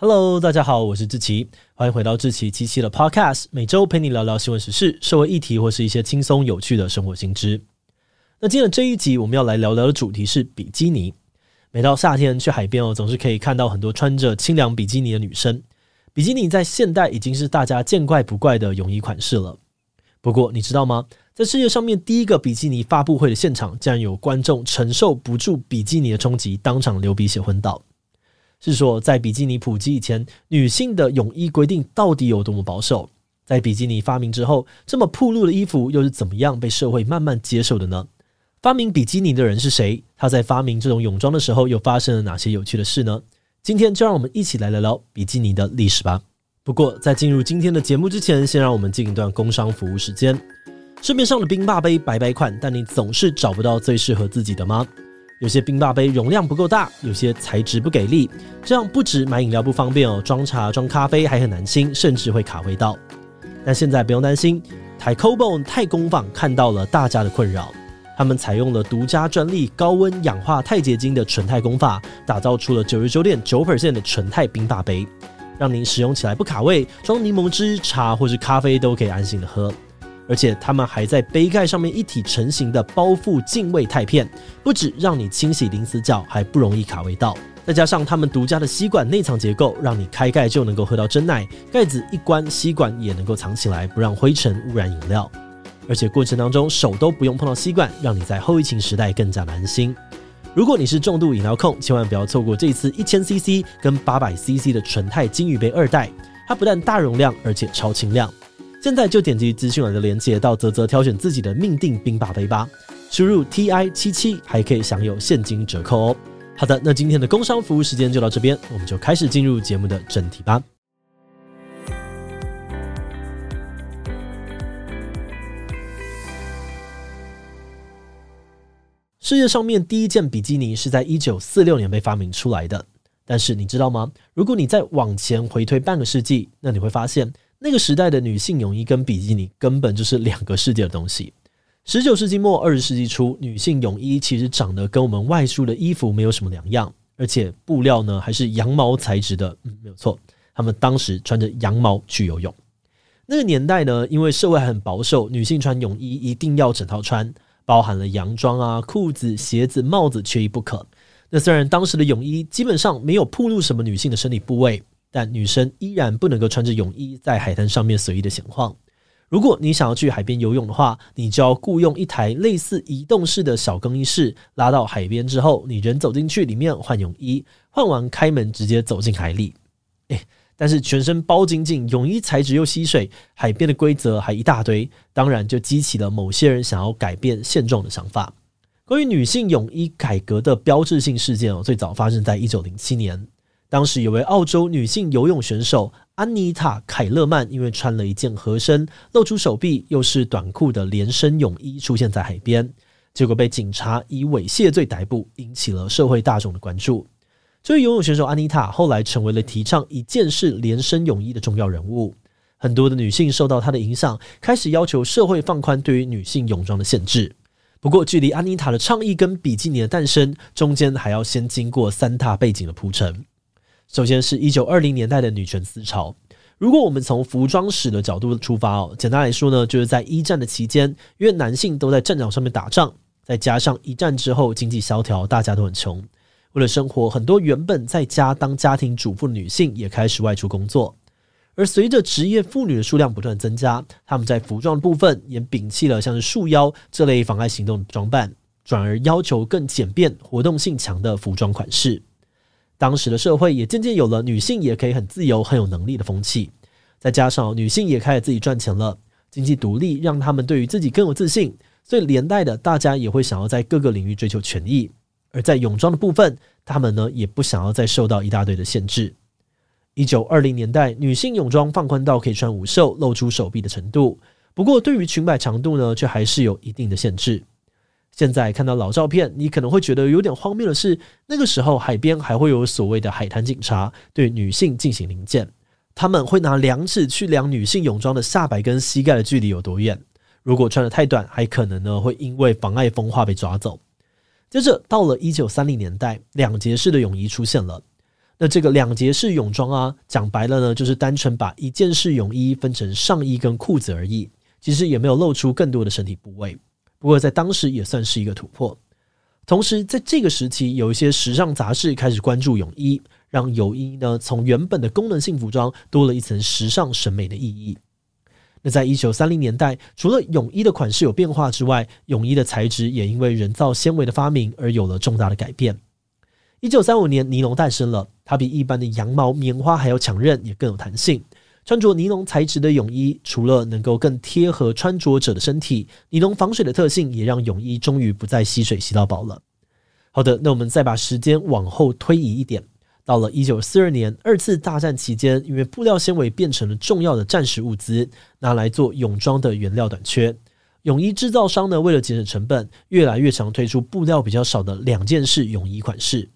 Hello，大家好，我是志奇，欢迎回到志奇七七的 Podcast，每周陪你聊聊新闻时事、社会议题或是一些轻松有趣的生活新知。那今天的这一集我们要来聊聊的主题是比基尼。每到夏天去海边哦，总是可以看到很多穿着清凉比基尼的女生。比基尼在现代已经是大家见怪不怪的泳衣款式了。不过你知道吗？在世界上面第一个比基尼发布会的现场，竟然有观众承受不住比基尼的冲击，当场流鼻血昏倒。是说，在比基尼普及以前，女性的泳衣规定到底有多么保守？在比基尼发明之后，这么暴露的衣服又是怎么样被社会慢慢接受的呢？发明比基尼的人是谁？他在发明这种泳装的时候，又发生了哪些有趣的事呢？今天就让我们一起来聊聊比基尼的历史吧。不过，在进入今天的节目之前，先让我们进一段工商服务时间。市面上的冰霸杯百百款，但你总是找不到最适合自己的吗？有些冰霸杯容量不够大，有些材质不给力，这样不止买饮料不方便哦，装茶装咖啡还很难清，甚至会卡味道。但现在不用担心，台 COBON 太工坊看到了大家的困扰。他们采用了独家专利高温氧化钛结晶的纯钛工法，打造出了九十九点九 percent 的纯钛冰霸杯，让您使用起来不卡味，装柠檬汁、茶或是咖啡都可以安心的喝。而且他们还在杯盖上面一体成型的包覆净味钛片，不止让你清洗零死角，还不容易卡味道。再加上他们独家的吸管内藏结构，让你开盖就能够喝到真奶，盖子一关，吸管也能够藏起来，不让灰尘污染饮料。而且过程当中手都不用碰到吸管，让你在后疫情时代更加安心。如果你是重度饮料控，千万不要错过这次一千 CC 跟八百 CC 的纯钛金鱼杯二代，它不但大容量，而且超轻量。现在就点击资讯栏的链接到泽泽挑选自己的命定冰霸杯吧，输入 TI 七七还可以享有现金折扣哦。好的，那今天的工商服务时间就到这边，我们就开始进入节目的正题吧。世界上面第一件比基尼是在一九四六年被发明出来的，但是你知道吗？如果你再往前回推半个世纪，那你会发现那个时代的女性泳衣跟比基尼根本就是两个世界的东西。十九世纪末二十世纪初，女性泳衣其实长得跟我们外出的衣服没有什么两样，而且布料呢还是羊毛材质的。嗯，没有错，他们当时穿着羊毛去游泳。那个年代呢，因为社会很保守，女性穿泳衣一定要整套穿。包含了洋装啊、裤子、鞋子、帽子，缺一不可。那虽然当时的泳衣基本上没有暴露什么女性的身体部位，但女生依然不能够穿着泳衣在海滩上面随意的闲晃。如果你想要去海边游泳的话，你就要雇佣一台类似移动式的小更衣室，拉到海边之后，你人走进去里面换泳衣，换完开门直接走进海里。诶但是全身包紧紧，泳衣材质又吸水，海边的规则还一大堆，当然就激起了某些人想要改变现状的想法。关于女性泳衣改革的标志性事件哦，最早发生在一九零七年，当时有位澳洲女性游泳选手安妮塔·凯勒曼，因为穿了一件合身、露出手臂又是短裤的连身泳衣出现在海边，结果被警察以猥亵罪逮捕，引起了社会大众的关注。这位游泳选手安妮塔后来成为了提倡一件式连身泳衣的重要人物。很多的女性受到她的影响，开始要求社会放宽对于女性泳装的限制。不过，距离安妮塔的倡议跟比基尼的诞生，中间还要先经过三大背景的铺陈。首先是一九二零年代的女权思潮。如果我们从服装史的角度出发哦，简单来说呢，就是在一战的期间，因为男性都在战场上面打仗，再加上一战之后经济萧条，大家都很穷。为了生活，很多原本在家当家庭主妇的女性也开始外出工作。而随着职业妇女的数量不断增加，她们在服装部分也摒弃了像是束腰这类妨碍行动的装扮，转而要求更简便、活动性强的服装款式。当时的社会也渐渐有了女性也可以很自由、很有能力的风气。再加上女性也开始自己赚钱了，经济独立让她们对于自己更有自信，所以连带的大家也会想要在各个领域追求权益。而在泳装的部分，他们呢也不想要再受到一大堆的限制。一九二零年代，女性泳装放宽到可以穿无袖、露出手臂的程度。不过，对于裙摆长度呢，却还是有一定的限制。现在看到老照片，你可能会觉得有点荒谬的是，那个时候海边还会有所谓的海滩警察对女性进行临检，他们会拿量尺去量女性泳装的下摆跟膝盖的距离有多远。如果穿得太短，还可能呢会因为妨碍风化被抓走。接着到了一九三零年代，两节式的泳衣出现了。那这个两节式泳装啊，讲白了呢，就是单纯把一件式泳衣分成上衣跟裤子而已，其实也没有露出更多的身体部位。不过，在当时也算是一个突破。同时，在这个时期，有一些时尚杂志开始关注泳衣，让泳衣呢从原本的功能性服装多了一层时尚审美的意义。那在一九三零年代，除了泳衣的款式有变化之外，泳衣的材质也因为人造纤维的发明而有了重大的改变。一九三五年，尼龙诞生了，它比一般的羊毛、棉花还要强韧，也更有弹性。穿着尼龙材质的泳衣，除了能够更贴合穿着者的身体，尼龙防水的特性也让泳衣终于不再吸水吸到饱了。好的，那我们再把时间往后推移一点，到了一九四二年，二次大战期间，因为布料纤维变成了重要的战时物资，拿来做泳装的原料短缺，泳衣制造商呢为了节省成本，越来越常推出布料比较少的两件式泳衣款式。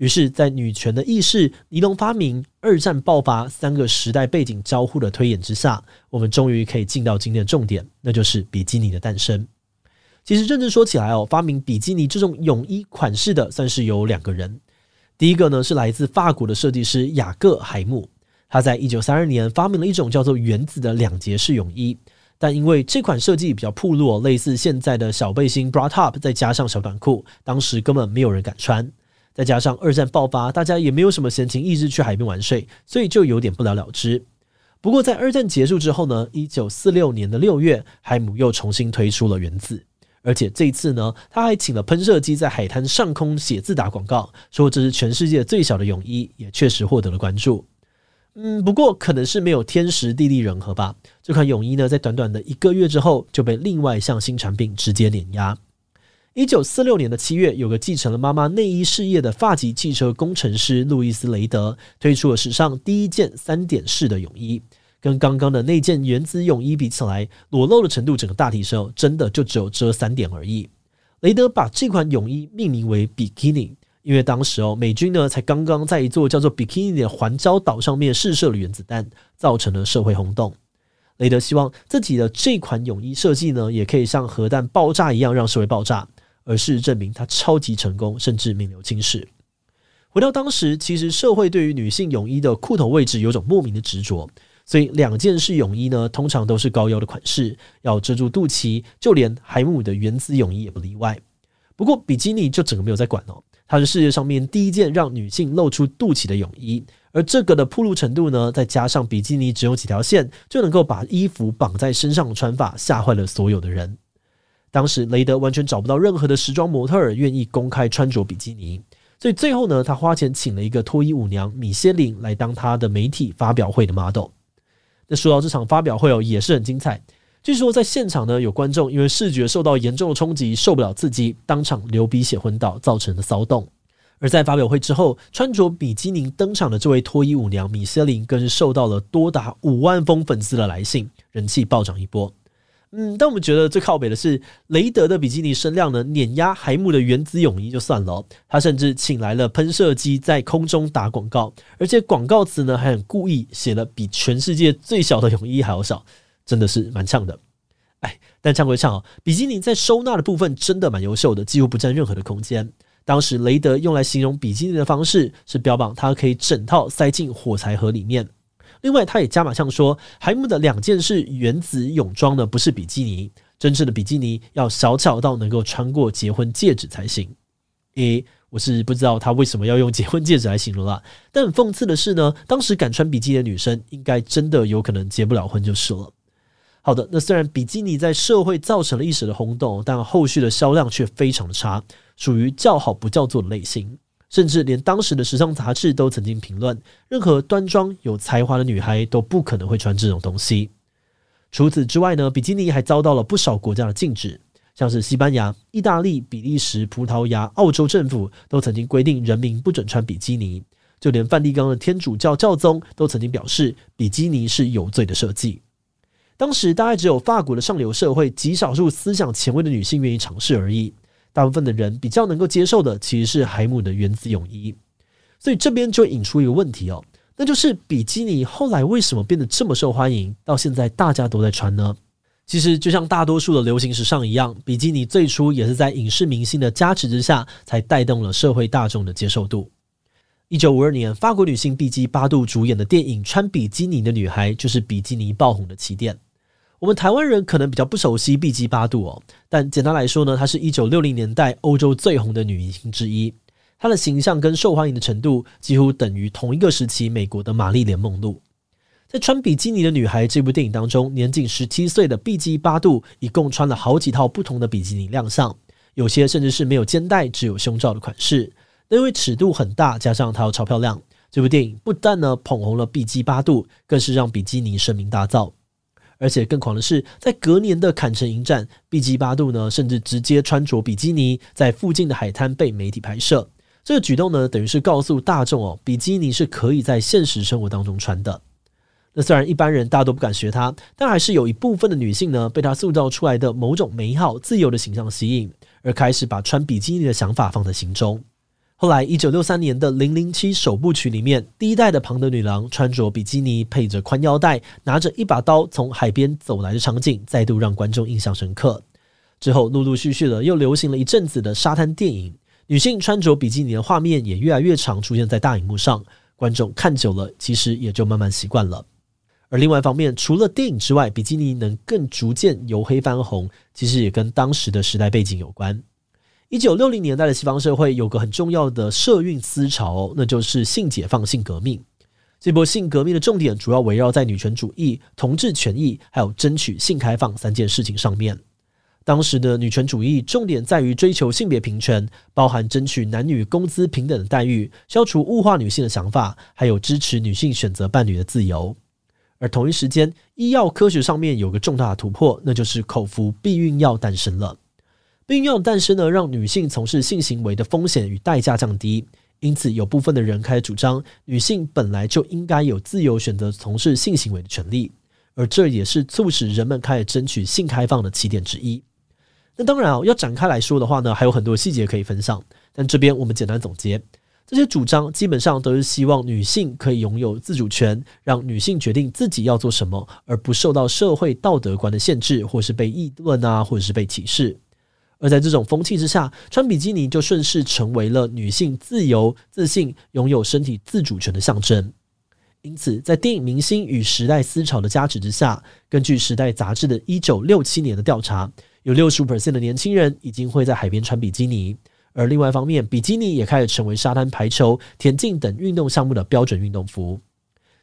于是，在女权的意识、尼龙发明、二战爆发三个时代背景交互的推演之下，我们终于可以进到今天的重点，那就是比基尼的诞生。其实认真说起来哦，发明比基尼这种泳衣款式的，算是有两个人。第一个呢，是来自法国的设计师雅各海姆，他在一九三二年发明了一种叫做原子的两节式泳衣，但因为这款设计比较暴露，类似现在的小背心 bra top，再加上小短裤，当时根本没有人敢穿。再加上二战爆发，大家也没有什么闲情逸致去海边玩水，所以就有点不了了之。不过在二战结束之后呢，一九四六年的六月，海姆又重新推出了原子，而且这一次呢，他还请了喷射机在海滩上空写字打广告，说这是全世界最小的泳衣，也确实获得了关注。嗯，不过可能是没有天时地利人和吧，这款泳衣呢，在短短的一个月之后就被另外一项新产品直接碾压。一九四六年的七月，有个继承了妈妈内衣事业的发级汽车工程师路易斯·雷德推出了史上第一件三点式的泳衣。跟刚刚的那件原子泳衣比起来，裸露的程度整个大提升，真的就只有遮三点而已。雷德把这款泳衣命名为 “bikini”，，因为当时哦，美军呢才刚刚在一座叫做 “bikini” 的环礁岛上面试射了原子弹，造成了社会轰动。雷德希望自己的这款泳衣设计呢，也可以像核弹爆炸一样让社会爆炸。而事实证明，他超级成功，甚至名留青史。回到当时，其实社会对于女性泳衣的裤头位置有种莫名的执着，所以两件式泳衣呢，通常都是高腰的款式，要遮住肚脐，就连海姆的原子泳衣也不例外。不过，比基尼就整个没有在管哦，它是世界上面第一件让女性露出肚脐的泳衣，而这个的铺露程度呢，再加上比基尼只有几条线就能够把衣服绑在身上的穿法，吓坏了所有的人。当时雷德完全找不到任何的时装模特儿愿意公开穿着比基尼，所以最后呢，他花钱请了一个脱衣舞娘米歇琳来当他的媒体发表会的 model。那说到这场发表会哦，也是很精彩。据说在现场呢，有观众因为视觉受到严重的冲击，受不了刺激，当场流鼻血昏倒，造成的骚动。而在发表会之后，穿着比基尼登场的这位脱衣舞娘米歇琳，更是受到了多达五万封粉丝的来信，人气暴涨一波。嗯，但我们觉得最靠北的是雷德的比基尼声量呢，碾压海姆的原子泳衣就算了，他甚至请来了喷射机在空中打广告，而且广告词呢还很故意写了比全世界最小的泳衣还要小，真的是蛮呛的。哎，但呛归呛，比基尼在收纳的部分真的蛮优秀的，几乎不占任何的空间。当时雷德用来形容比基尼的方式是标榜它可以整套塞进火柴盒里面。另外，他也加码像说，海姆的两件式原子泳装呢，不是比基尼，真正的比基尼要小巧到能够穿过结婚戒指才行。诶，我是不知道他为什么要用结婚戒指来形容啦。但讽刺的是呢，当时敢穿比基尼的女生，应该真的有可能结不了婚就是了。好的，那虽然比基尼在社会造成了一时的轰动，但后续的销量却非常的差，属于叫好不叫座的类型。甚至连当时的时尚杂志都曾经评论，任何端庄有才华的女孩都不可能会穿这种东西。除此之外呢，比基尼还遭到了不少国家的禁止，像是西班牙、意大利、比利时、葡萄牙、澳洲政府都曾经规定人民不准穿比基尼，就连梵蒂冈的天主教教宗都曾经表示，比基尼是有罪的设计。当时大概只有法国的上流社会极少数思想前卫的女性愿意尝试而已，大部分的人比较能够接受的其实是海姆的原子泳衣。所以这边就引出一个问题哦，那就是比基尼后来为什么变得这么受欢迎，到现在大家都在穿呢？其实就像大多数的流行时尚一样，比基尼最初也是在影视明星的加持之下，才带动了社会大众的接受度。一九五二年，法国女性碧姬八度主演的电影《穿比基尼的女孩》就是比基尼爆红的起点。我们台湾人可能比较不熟悉碧姬八度哦，但简单来说呢，她是一九六零年代欧洲最红的女明星之一，她的形象跟受欢迎的程度几乎等于同一个时期美国的玛丽莲梦露。在穿比基尼的女孩这部电影当中，年仅十七岁的碧姬八度一共穿了好几套不同的比基尼亮相，有些甚至是没有肩带、只有胸罩的款式。那因为尺度很大，加上她又超漂亮，这部电影不但呢捧红了碧姬八度，更是让比基尼声名大噪。而且更狂的是，在隔年的坎城影展，碧姬八度呢甚至直接穿着比基尼在附近的海滩被媒体拍摄。这个举动呢，等于是告诉大众哦，比基尼是可以在现实生活当中穿的。那虽然一般人大都不敢学她，但还是有一部分的女性呢，被她塑造出来的某种美好、自由的形象吸引，而开始把穿比基尼的想法放在心中。后来，一九六三年的《零零七首部曲》里面，第一代的庞德女郎穿着比基尼，配着宽腰带，拿着一把刀从海边走来的场景，再度让观众印象深刻。之后，陆陆续续的又流行了一阵子的沙滩电影，女性穿着比基尼的画面也越来越常出现在大荧幕上，观众看久了，其实也就慢慢习惯了。而另外一方面，除了电影之外，比基尼能更逐渐由黑翻红，其实也跟当时的时代背景有关。一九六零年代的西方社会有个很重要的社运思潮，那就是性解放、性革命。这波性革命的重点主要围绕在女权主义、同志权益，还有争取性开放三件事情上面。当时的女权主义重点在于追求性别平权，包含争取男女工资平等的待遇，消除物化女性的想法，还有支持女性选择伴侣的自由。而同一时间，医药科学上面有个重大的突破，那就是口服避孕药诞生了。避孕药的诞生呢，让女性从事性行为的风险与代价降低，因此有部分的人开始主张，女性本来就应该有自由选择从事性行为的权利，而这也是促使人们开始争取性开放的起点之一。那当然啊，要展开来说的话呢，还有很多细节可以分享，但这边我们简单总结。这些主张基本上都是希望女性可以拥有自主权，让女性决定自己要做什么，而不受到社会道德观的限制，或是被议论啊，或者是被歧视。而在这种风气之下，穿比基尼就顺势成为了女性自由、自信、拥有身体自主权的象征。因此，在电影明星与时代思潮的加持之下，根据《时代》杂志的一九六七年的调查，有六十五 percent 的年轻人已经会在海边穿比基尼。而另外一方面，比基尼也开始成为沙滩排球、田径等运动项目的标准运动服。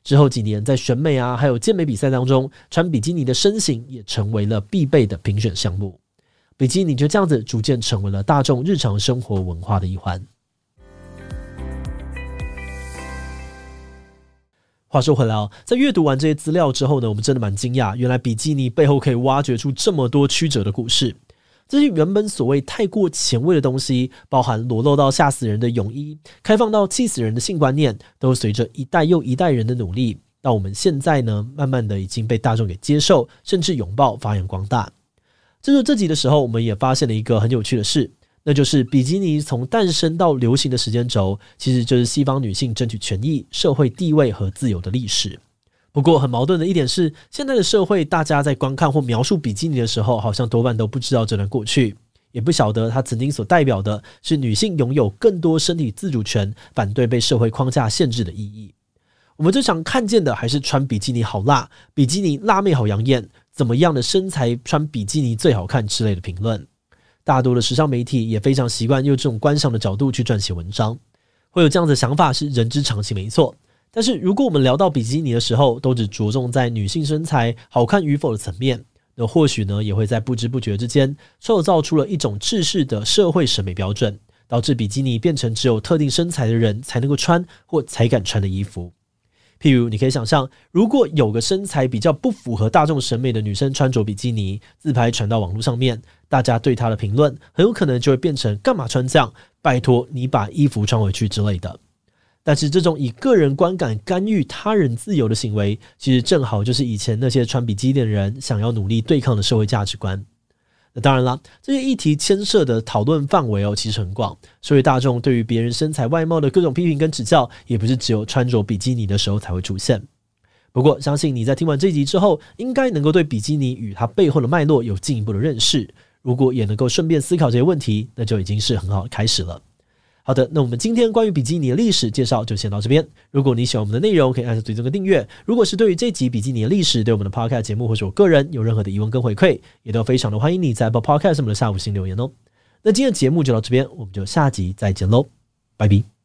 之后几年，在选美啊，还有健美比赛当中，穿比基尼的身形也成为了必备的评选项目。比基尼就这样子逐渐成为了大众日常生活文化的一环。话说回来哦，在阅读完这些资料之后呢，我们真的蛮惊讶，原来比基尼背后可以挖掘出这么多曲折的故事。这些原本所谓太过前卫的东西，包含裸露到吓死人的泳衣，开放到气死人的性观念，都随着一代又一代人的努力，到我们现在呢，慢慢的已经被大众给接受，甚至拥抱、发扬光大。制作这集的时候，我们也发现了一个很有趣的事，那就是比基尼从诞生到流行的时间轴，其实就是西方女性争取权益、社会地位和自由的历史。不过很矛盾的一点是，现在的社会，大家在观看或描述比基尼的时候，好像多半都不知道这段过去，也不晓得它曾经所代表的是女性拥有更多身体自主权、反对被社会框架限制的意义。我们最常看见的还是穿比基尼好辣，比基尼辣妹好养眼，怎么样的身材穿比基尼最好看之类的评论。大多的时尚媒体也非常习惯用这种观赏的角度去撰写文章，会有这样的想法是人之常情，没错。但是，如果我们聊到比基尼的时候，都只着重在女性身材好看与否的层面，那或许呢，也会在不知不觉之间，创造出了一种制式的社会审美标准，导致比基尼变成只有特定身材的人才能够穿或才敢穿的衣服。譬如，你可以想象，如果有个身材比较不符合大众审美的女生穿着比基尼自拍传到网络上面，大家对她的评论很有可能就会变成“干嘛穿这样？拜托你把衣服穿回去”之类的。但是这种以个人观感干预他人自由的行为，其实正好就是以前那些穿比基尼的人想要努力对抗的社会价值观。那当然啦，这些议题牵涉的讨论范围哦，其实很广。所以大众对于别人身材外貌的各种批评跟指教，也不是只有穿着比基尼的时候才会出现。不过，相信你在听完这集之后，应该能够对比基尼与它背后的脉络有进一步的认识。如果也能够顺便思考这些问题，那就已经是很好的开始了。好的，那我们今天关于比基尼的历史介绍就先到这边。如果你喜欢我们的内容，可以按下最终的订阅。如果是对于这集比基尼的历史，对我们的 Podcast 节目或者我个人有任何的疑问跟回馈，也都非常的欢迎你在 Apple Podcast 上面的下五星留言哦。那今天的节目就到这边，我们就下集再见喽，拜拜。